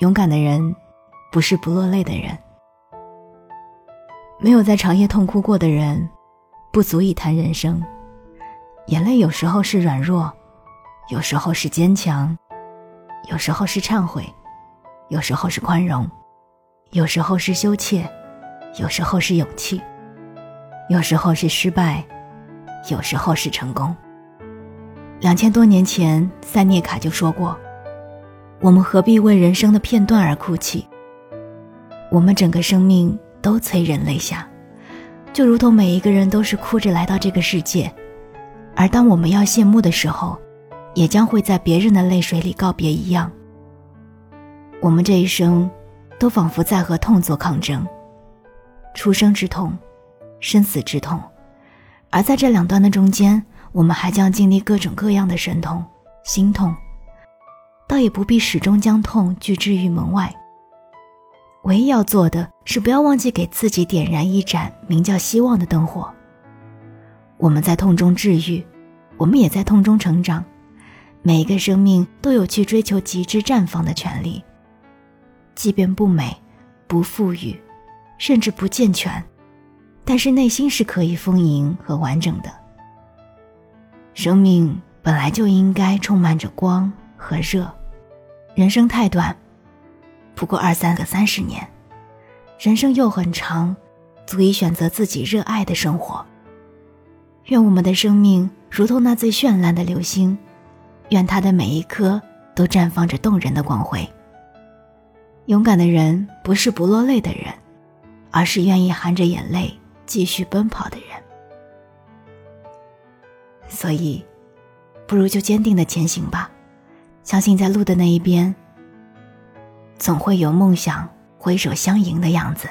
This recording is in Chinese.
勇敢的人，不是不落泪的人。没有在长夜痛哭过的人，不足以谈人生。眼泪有时候是软弱，有时候是坚强，有时候是忏悔，有时候是宽容，有时候是羞怯，有时候是勇气，有时候是失败，有时候是成功。两千多年前，塞涅卡就说过：“我们何必为人生的片段而哭泣？我们整个生命都催人泪下，就如同每一个人都是哭着来到这个世界。”而当我们要谢幕的时候，也将会在别人的泪水里告别一样。我们这一生，都仿佛在和痛做抗争，出生之痛，生死之痛，而在这两端的中间，我们还将经历各种各样的神痛、心痛，倒也不必始终将痛拒之于门外。唯一要做的是，不要忘记给自己点燃一盏名叫希望的灯火。我们在痛中治愈，我们也在痛中成长。每一个生命都有去追求极致绽放的权利，即便不美、不富裕，甚至不健全，但是内心是可以丰盈和完整的。生命本来就应该充满着光和热。人生太短，不过二三个三十年；人生又很长，足以选择自己热爱的生活。愿我们的生命如同那最绚烂的流星，愿它的每一颗都绽放着动人的光辉。勇敢的人不是不落泪的人，而是愿意含着眼泪继续奔跑的人。所以，不如就坚定的前行吧，相信在路的那一边，总会有梦想挥手相迎的样子。